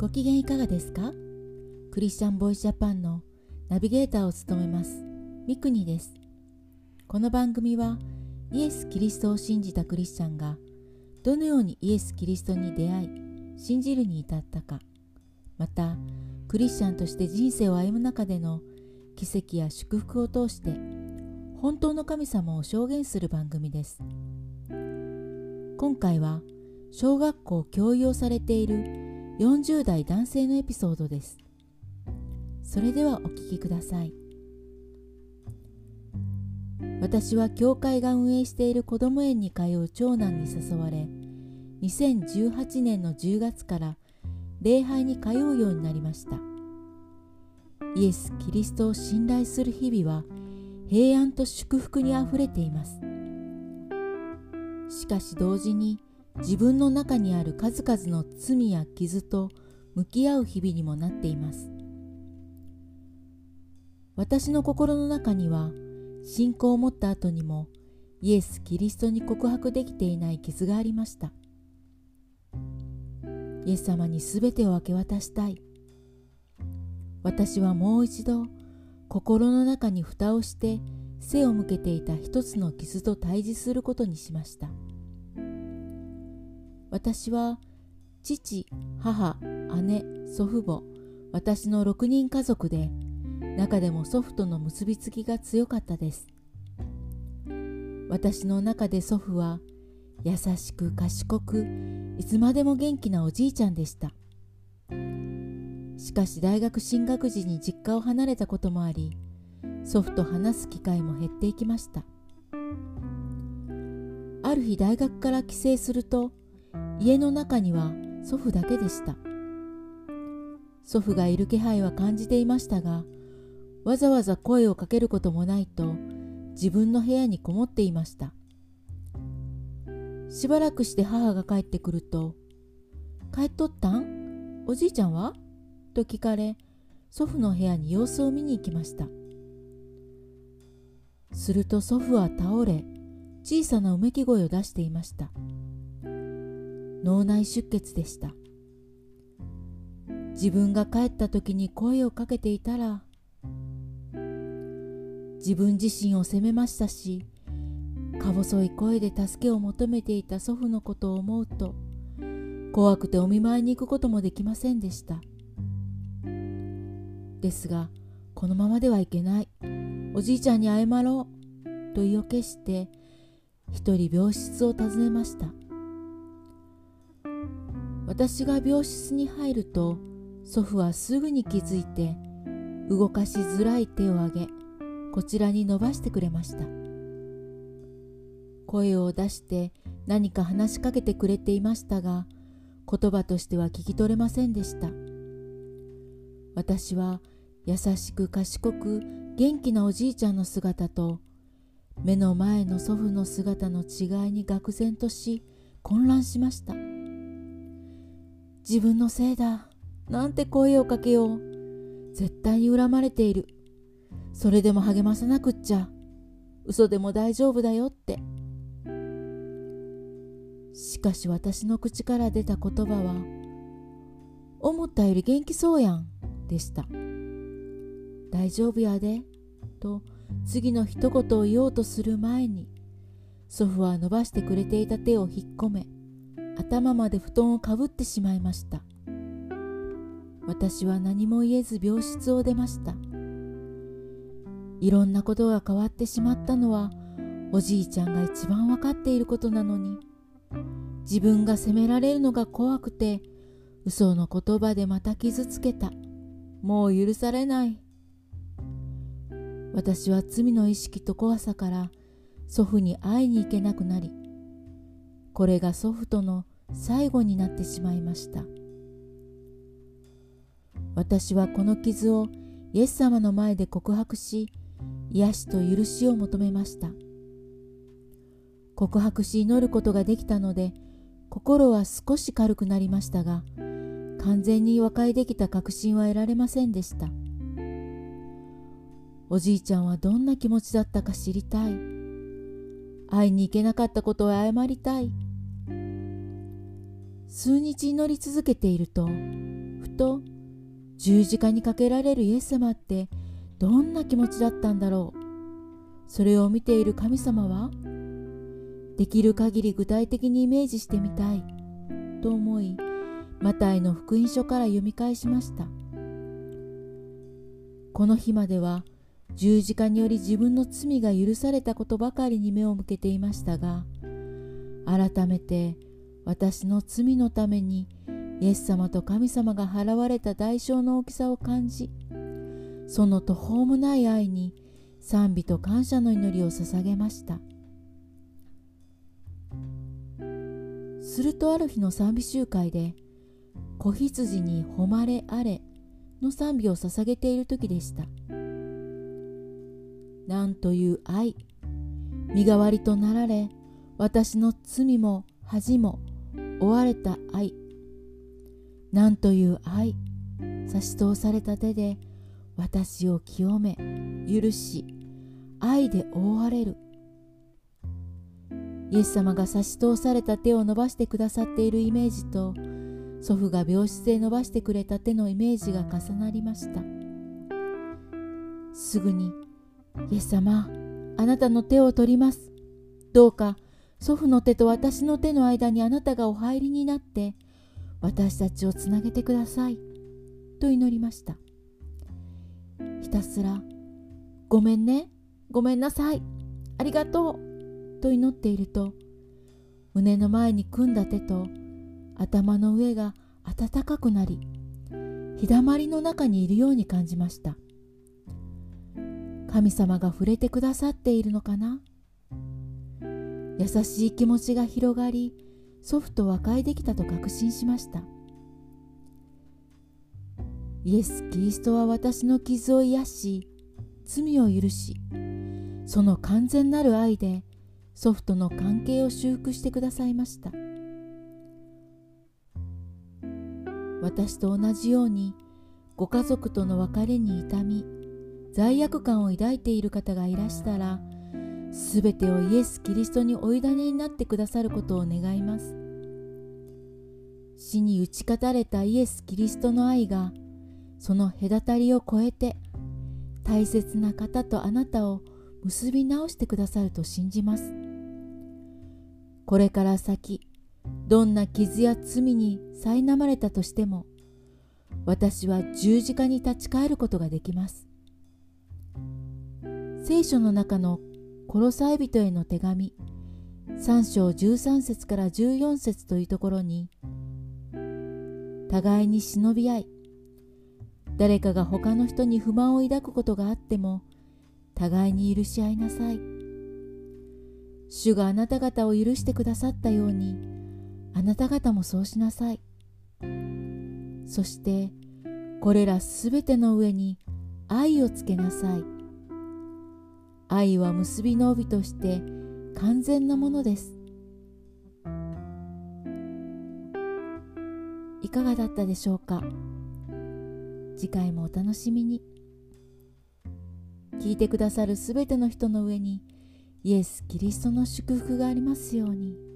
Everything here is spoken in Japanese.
ご機嫌いかがですか？クリスチャンボイスジャパンのナビゲーターを務めます。ミクニです。この番組はイエス・キリストを信じたクリスチャンがどのようにイエス・キリストに出会い信じるに至ったかまたクリスチャンとして人生を歩む中での奇跡や祝福を通して本当の神様を証言する番組です。今回は小学校教諭をされている40代男性のエピソードです。それではお聞きください。私は教会が運営している子ども園に通う長男に誘われ2018年の10月から礼拝に通うようになりました。イエス・キリストを信頼する日々は平安と祝福にあふれています。しかし同時に自分の中にある数々の罪や傷と向き合う日々にもなっています。私の心の中には信仰を持った後にもイエス・キリストに告白できていない傷がありました。イエス様に全てを明け渡したい。私はもう一度心の中に蓋をして背を向けていた一つの傷と対峙することにしました。私は父、母、姉、祖父母、私の6人家族で中でも祖父との結びつきが強かったです。私の中で祖父は優しく賢くいつまでも元気なおじいちゃんでした。しかし大学進学時に実家を離れたこともあり祖父と話す機会も減っていきましたある日大学から帰省すると家の中には祖父だけでした。祖父がいる気配は感じていましたがわざわざ声をかけることもないと自分の部屋にこもっていました。しばらくして母が帰ってくると「帰っとったん？おじいちゃんは?」と聞かれ祖父の部屋に様子を見に行きました。すると祖父は倒れ小さなうめき声を出していました。脳内出血でした。自分が帰った時に声をかけていたら自分自身を責めましたしか細い声で助けを求めていた祖父のことを思うと怖くてお見舞いに行くこともできませんでした。ですがこのままではいけない。おじいちゃんに謝ろう。と意を決して一人病室を訪ねました。私が病室に入ると祖父はすぐに気づいて動かしづらい手を上げこちらに伸ばしてくれました。声を出して何か話しかけてくれていましたが言葉としては聞き取れませんでした。私は優しく賢く元気なおじいちゃんの姿と目の前の祖父の姿の違いに愕然とし混乱しました。自分のせいだ。なんて声をかけよう。絶対に恨まれている。それでも励まさなくっちゃ。嘘でも大丈夫だよって。しかし私の口から出た言葉は、思ったより元気そうやん、でした。大丈夫やで、と次の一言を言おうとする前に、祖父は伸ばしてくれていた手を引っ込め、頭まで布団をかぶってしまいました。私は何も言えず病室を出ました。いろんなことが変わってしまったのはおじいちゃんが一番わかっていることなのに自分が責められるのが怖くて嘘の言葉でまた傷つけた。もう許されない。私は罪の意識と怖さから祖父に会いに行けなくなりこれが祖父との最後になってしまいました。私はこの傷をイエス様の前で告白し癒しと許しを求めました。告白し祈ることができたので心は少し軽くなりましたが完全に和解できた確信は得られませんでした。おじいちゃんはどんな気持ちだったか知りたい。会いに行けなかったことを謝りたい。数日祈り続けているとふと十字架にかけられるイエス様ってどんな気持ちだったんだろう。それを見ている神様はできる限り具体的にイメージしてみたいと思いマタイの福音書から読み返しました。この日までは十字架により自分の罪が許されたことばかりに目を向けていましたが改めて私の罪のためにイエス様と神様が払われた代償の大きさを感じその途方もない愛に賛美と感謝の祈りを捧げました。するとある日の賛美集会で「子羊に誉れあれ」の賛美を捧げている時でした。なんという愛身代わりとなられ私の罪も恥も追われた愛。なんという愛。差し通された手で私を清め許し愛で覆われる。イエス様が差し通された手を伸ばしてくださっているイメージと祖父が病室で伸ばしてくれた手のイメージが重なりました。すぐに「イエス様あなたの手を取ります。どうか祖父の手と私の手の間にあなたがお入りになって私たちをつなげてください」と祈りました。ひたすら「ごめんねごめんなさいありがとう」と祈っていると胸の前に組んだ手と頭の上が温かくなり日だまりの中にいるように感じました。神様が触れてくださっているのかな？優しい気持ちが広がり祖父と和解できたと確信しました。イエス・キリストは私の傷を癒し罪を許しその完全なる愛で祖父との関係を修復してくださいました。私と同じようにご家族との別れに痛み罪悪感を抱いている方がいらしたらすべてをイエス・キリストにお委ねになってくださることを願います。死に打ち勝たれたイエス・キリストの愛がその隔たりを超えて大切な方とあなたを結び直してくださると信じます。これから先どんな傷や罪に苛まれたとしても私は十字架に立ち返ることができます。聖書の中のコロサイ人への手紙。3章13節から14節というところに互いに忍び合い誰かが他の人に不満を抱くことがあっても互いに許し合いなさい。主があなた方を許してくださったようにあなた方もそうしなさい。そしてこれらすべての上に愛をつけなさい。愛は結びの帯として完全なものです。いかがだったでしょうか？次回もお楽しみに。聞いてくださるすべての人の上にイエス・キリストの祝福がありますように。